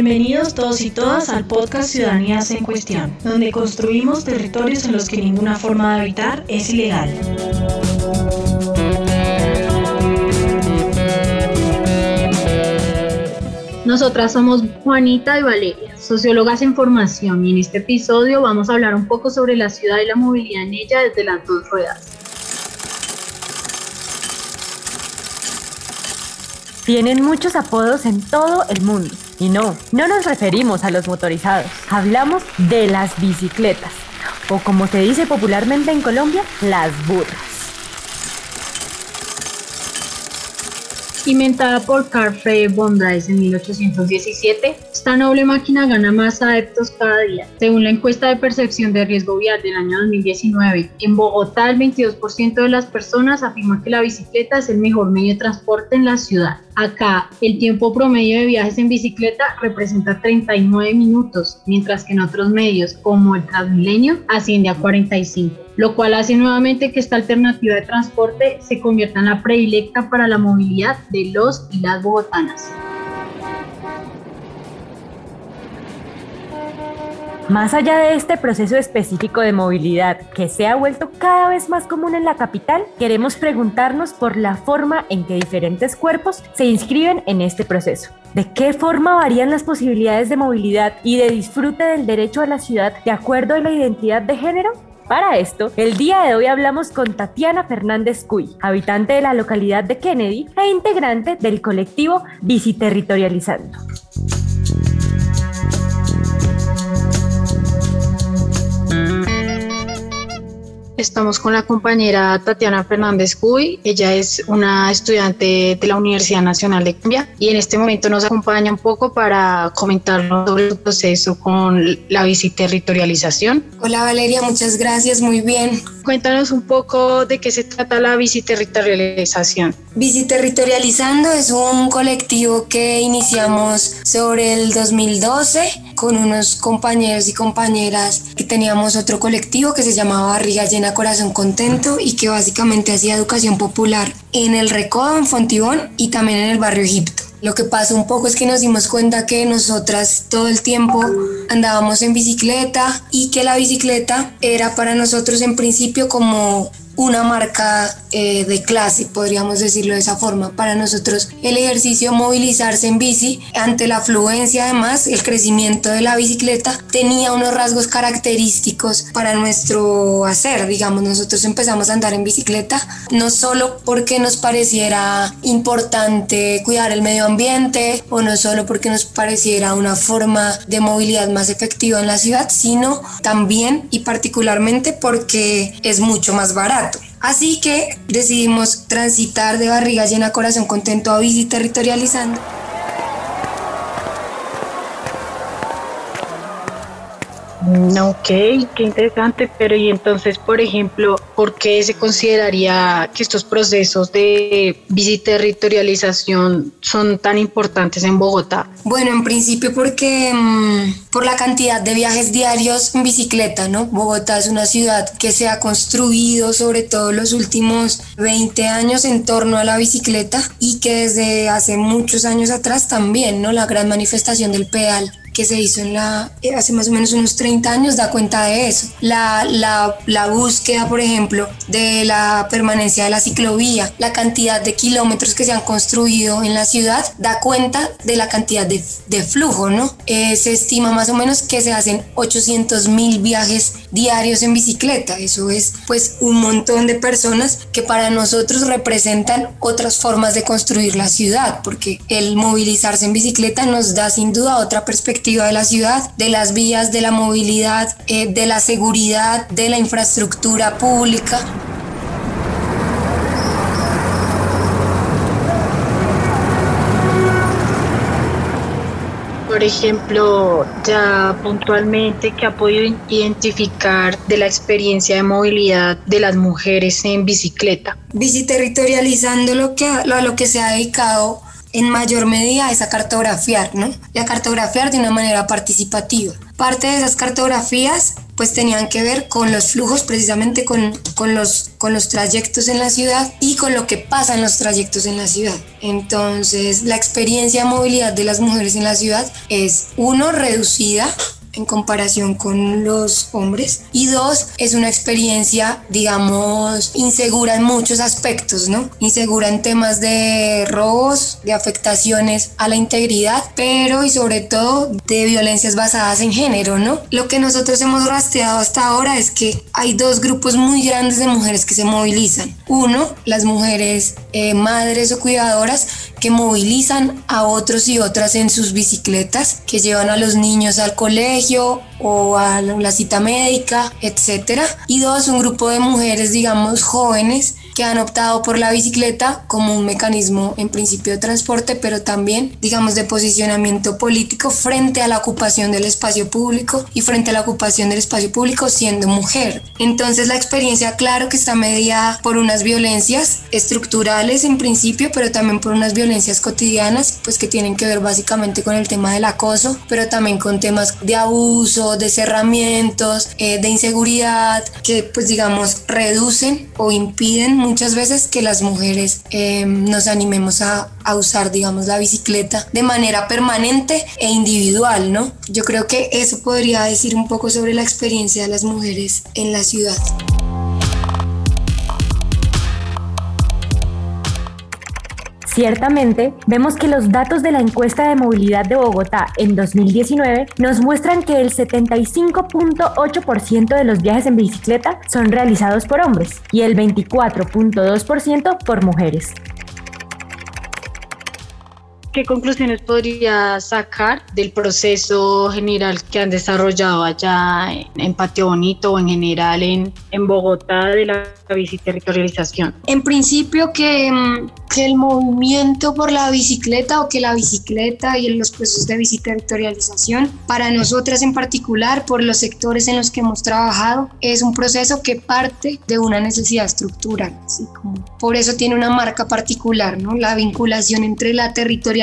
Bienvenidos todos y todas al podcast Ciudadanías en Cuestión, donde construimos territorios en los que ninguna forma de habitar es ilegal. Nosotras somos Juanita y Valeria, sociólogas en formación, y en este episodio vamos a hablar un poco sobre la ciudad y la movilidad en ella desde las dos ruedas. Tienen muchos apodos en todo el mundo. Y no, no nos referimos a los motorizados. Hablamos de las bicicletas. O como se dice popularmente en Colombia, las burras. Inventada por Carl Friedrich von en 1817, esta noble máquina gana más adeptos cada día. Según la encuesta de percepción de riesgo vial del año 2019, en Bogotá el 22% de las personas afirma que la bicicleta es el mejor medio de transporte en la ciudad. Acá el tiempo promedio de viajes en bicicleta representa 39 minutos, mientras que en otros medios como el Transmilenio asciende a 45, lo cual hace nuevamente que esta alternativa de transporte se convierta en la predilecta para la movilidad de los y las bogotanas. Más allá de este proceso específico de movilidad que se ha vuelto cada vez más común en la capital, queremos preguntarnos por la forma en que diferentes cuerpos se inscriben en este proceso. ¿De qué forma varían las posibilidades de movilidad y de disfrute del derecho a la ciudad de acuerdo a la identidad de género? Para esto, el día de hoy hablamos con Tatiana Fernández Cuy, habitante de la localidad de Kennedy e integrante del colectivo Biciterritorializando. Estamos con la compañera Tatiana Fernández Cuy. Ella es una estudiante de la Universidad Nacional de Colombia y en este momento nos acompaña un poco para comentarnos sobre el proceso con la biciterritorialización. Hola Valeria, muchas gracias, muy bien. Cuéntanos un poco de qué se trata la biciterritorialización. Biciterritorializando es un colectivo que iniciamos sobre el 2012 con unos compañeros y compañeras que teníamos otro colectivo que se llamaba Barriga Llena Corazón Contento y que básicamente hacía educación popular en el Recodo, en Fontibón y también en el barrio Egipto. Lo que pasó un poco es que nos dimos cuenta que nosotras todo el tiempo andábamos en bicicleta y que la bicicleta era para nosotros en principio como una marca eh, de clase, podríamos decirlo de esa forma. Para nosotros el ejercicio movilizarse en bici, ante la afluencia además, el crecimiento de la bicicleta tenía unos rasgos característicos para nuestro hacer. Digamos, nosotros empezamos a andar en bicicleta no solo porque nos pareciera importante cuidar el medio ambiente o no solo porque nos pareciera una forma de movilidad más efectiva en la ciudad, sino también y particularmente porque es mucho más barato. Así que decidimos transitar de barriga llena corazón contento a bici territorializando. Ok, qué interesante, pero y entonces, por ejemplo, ¿por qué se consideraría que estos procesos de territorialización son tan importantes en Bogotá? Bueno, en principio porque mm, por la cantidad de viajes diarios en bicicleta, ¿no? Bogotá es una ciudad que se ha construido sobre todo los últimos 20 años en torno a la bicicleta y que desde hace muchos años atrás también, ¿no? La gran manifestación del pedal que se hizo en la, eh, hace más o menos unos 30 años da cuenta de eso. La, la, la búsqueda, por ejemplo, de la permanencia de la ciclovía, la cantidad de kilómetros que se han construido en la ciudad, da cuenta de la cantidad de, de flujo, ¿no? Eh, se estima más o menos que se hacen 800 mil viajes diarios en bicicleta. Eso es pues un montón de personas que para nosotros representan otras formas de construir la ciudad, porque el movilizarse en bicicleta nos da sin duda otra perspectiva de la ciudad, de las vías, de la movilidad, eh, de la seguridad, de la infraestructura pública. Por por ejemplo, ya puntualmente que ha podido identificar de la experiencia de movilidad de las mujeres en bicicleta? Biciterritorializando lo que, a lo que se ha dedicado en mayor medida es a cartografiar, ¿no? Y a cartografiar de una manera participativa. Parte de esas cartografías pues tenían que ver con los flujos, precisamente con, con, los, con los trayectos en la ciudad y con lo que pasa en los trayectos en la ciudad. Entonces, la experiencia de movilidad de las mujeres en la ciudad es, uno, reducida en comparación con los hombres. Y dos es una experiencia digamos insegura en muchos aspectos no insegura en temas de robos de afectaciones a la integridad pero y sobre todo de violencias basadas en género no lo que nosotros hemos rastreado hasta ahora es que hay dos grupos muy grandes de mujeres que se movilizan. Uno las mujeres eh, madres o cuidadoras que movilizan a otros y otras en sus bicicletas que llevan a los niños al colegio o a la cita médica, etcétera. Y dos, un grupo de mujeres, digamos, jóvenes que han optado por la bicicleta como un mecanismo en principio de transporte, pero también, digamos, de posicionamiento político frente a la ocupación del espacio público y frente a la ocupación del espacio público siendo mujer. Entonces la experiencia, claro que está mediada por unas violencias estructurales en principio, pero también por unas violencias cotidianas, pues que tienen que ver básicamente con el tema del acoso, pero también con temas de abuso, de cerramientos, eh, de inseguridad, que pues digamos reducen o impiden muchas veces que las mujeres eh, nos animemos a, a, usar, digamos, la bicicleta de manera permanente e individual, ¿no? Yo creo que eso podría decir un poco sobre la experiencia de las mujeres en la ciudad. Ciertamente, vemos que los datos de la encuesta de movilidad de Bogotá en 2019 nos muestran que el 75.8% de los viajes en bicicleta son realizados por hombres y el 24.2% por mujeres. ¿Qué conclusiones podría sacar del proceso general que han desarrollado allá en Patio Bonito o en general en, en Bogotá de la biciterritorialización? En principio que mm, que el movimiento por la bicicleta o que la bicicleta y los procesos de biciterritorialización, para nosotras en particular, por los sectores en los que hemos trabajado, es un proceso que parte de una necesidad estructural. Así como por eso tiene una marca particular, ¿no? La vinculación entre la territorialización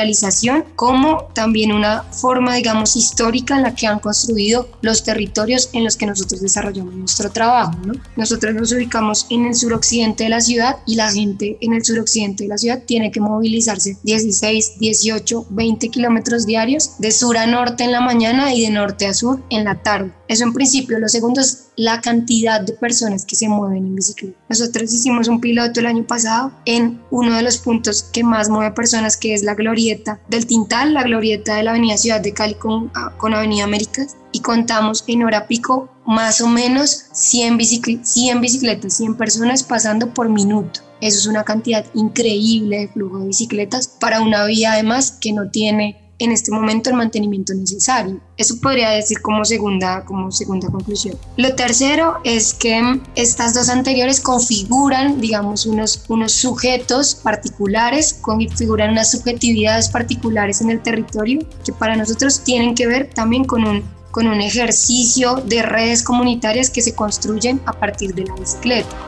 como también una forma, digamos, histórica en la que han construido los territorios en los que nosotros desarrollamos nuestro trabajo, ¿no? Nosotros nos ubicamos en el suroccidente de la ciudad y la gente en el suroccidente de la ciudad tiene que movilizarse 16, 18, 20 kilómetros diarios de sur a norte en la mañana y de norte a sur en la tarde. Eso en principio. Lo segundo es la cantidad de personas que se mueven en bicicleta. Nosotros hicimos un piloto el año pasado en uno de los puntos que más mueve personas, que es la glorieta del Tintal, la glorieta de la Avenida Ciudad de Cali con, ah, con Avenida Américas. Y contamos en hora pico más o menos 100, 100 bicicletas, 100 personas pasando por minuto. Eso es una cantidad increíble de flujo de bicicletas para una vía además que no tiene en este momento el mantenimiento necesario. Eso podría decir como segunda, como segunda conclusión. Lo tercero es que estas dos anteriores configuran, digamos, unos, unos sujetos particulares, configuran unas subjetividades particulares en el territorio que para nosotros tienen que ver también con un, con un ejercicio de redes comunitarias que se construyen a partir de la bicicleta.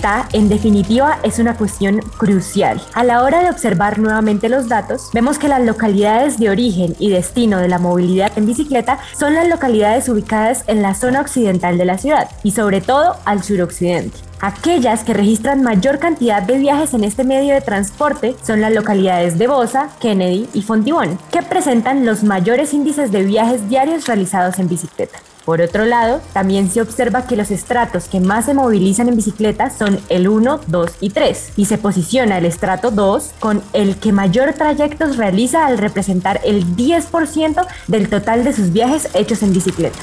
Esta, en definitiva, es una cuestión crucial. A la hora de observar nuevamente los datos, vemos que las localidades de origen y destino de la movilidad en bicicleta son las localidades ubicadas en la zona occidental de la ciudad y sobre todo al suroccidente. Aquellas que registran mayor cantidad de viajes en este medio de transporte son las localidades de Bosa, Kennedy y Fontibón, que presentan los mayores índices de viajes diarios realizados en bicicleta. Por otro lado, también se observa que los estratos que más se movilizan en bicicleta son el 1, 2 y 3, y se posiciona el estrato 2 con el que mayor trayectos realiza al representar el 10% del total de sus viajes hechos en bicicleta.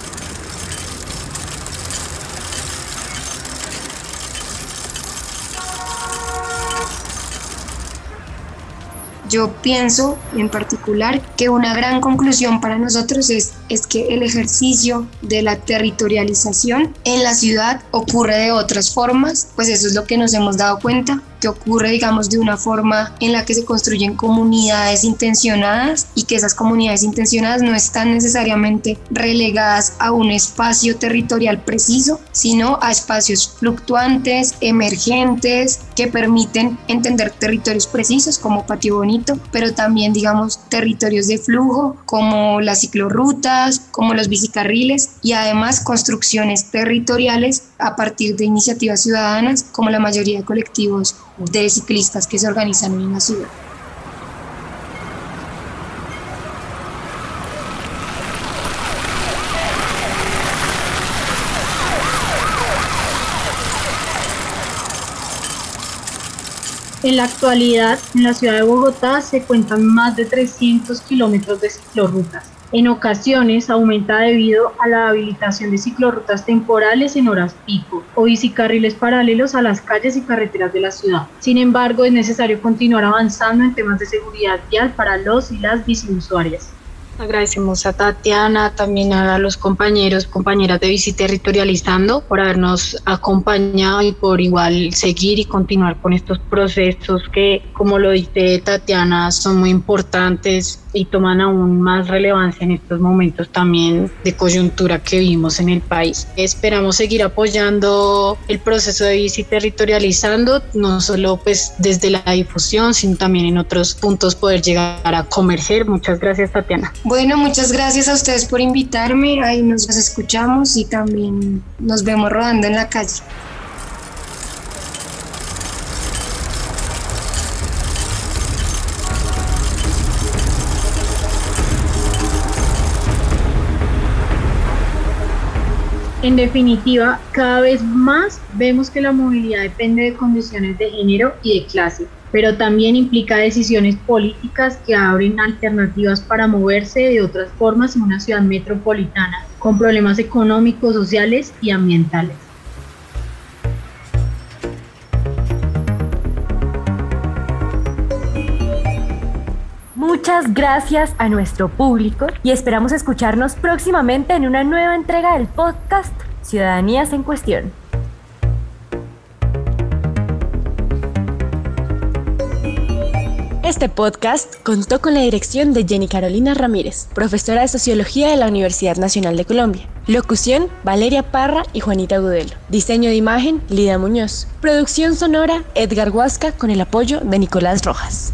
Yo pienso en particular que una gran conclusión para nosotros es es que el ejercicio de la territorialización en la ciudad ocurre de otras formas, pues eso es lo que nos hemos dado cuenta que ocurre, digamos, de una forma en la que se construyen comunidades intencionadas y que esas comunidades intencionadas no están necesariamente relegadas a un espacio territorial preciso, sino a espacios fluctuantes, emergentes, que permiten entender territorios precisos como Patio Bonito, pero también, digamos, territorios de flujo como las ciclorrutas, como los bicicarriles y además construcciones territoriales a partir de iniciativas ciudadanas como la mayoría de colectivos de ciclistas que se organizan en la ciudad. En la actualidad, en la ciudad de Bogotá se cuentan más de 300 kilómetros de ciclorrutas, en ocasiones aumenta debido a la habilitación de ciclorrutas temporales en horas pico o bicicarriles paralelos a las calles y carreteras de la ciudad. Sin embargo, es necesario continuar avanzando en temas de seguridad vial para los y las biciusuarias. Agradecemos a Tatiana, también a los compañeros, compañeras de Bici Territorializando por habernos acompañado y por igual seguir y continuar con estos procesos que, como lo dice Tatiana, son muy importantes y toman aún más relevancia en estos momentos también de coyuntura que vivimos en el país. Esperamos seguir apoyando el proceso de bici territorializando, no solo pues desde la difusión, sino también en otros puntos poder llegar a comerciar. Muchas gracias, Tatiana. Bueno, muchas gracias a ustedes por invitarme. Ahí nos escuchamos y también nos vemos rodando en la calle. En definitiva, cada vez más vemos que la movilidad depende de condiciones de género y de clase, pero también implica decisiones políticas que abren alternativas para moverse de otras formas en una ciudad metropolitana, con problemas económicos, sociales y ambientales. Gracias a nuestro público y esperamos escucharnos próximamente en una nueva entrega del podcast Ciudadanías en Cuestión. Este podcast contó con la dirección de Jenny Carolina Ramírez, profesora de Sociología de la Universidad Nacional de Colombia. Locución, Valeria Parra y Juanita Gudelo. Diseño de imagen, Lida Muñoz. Producción sonora, Edgar Huasca, con el apoyo de Nicolás Rojas.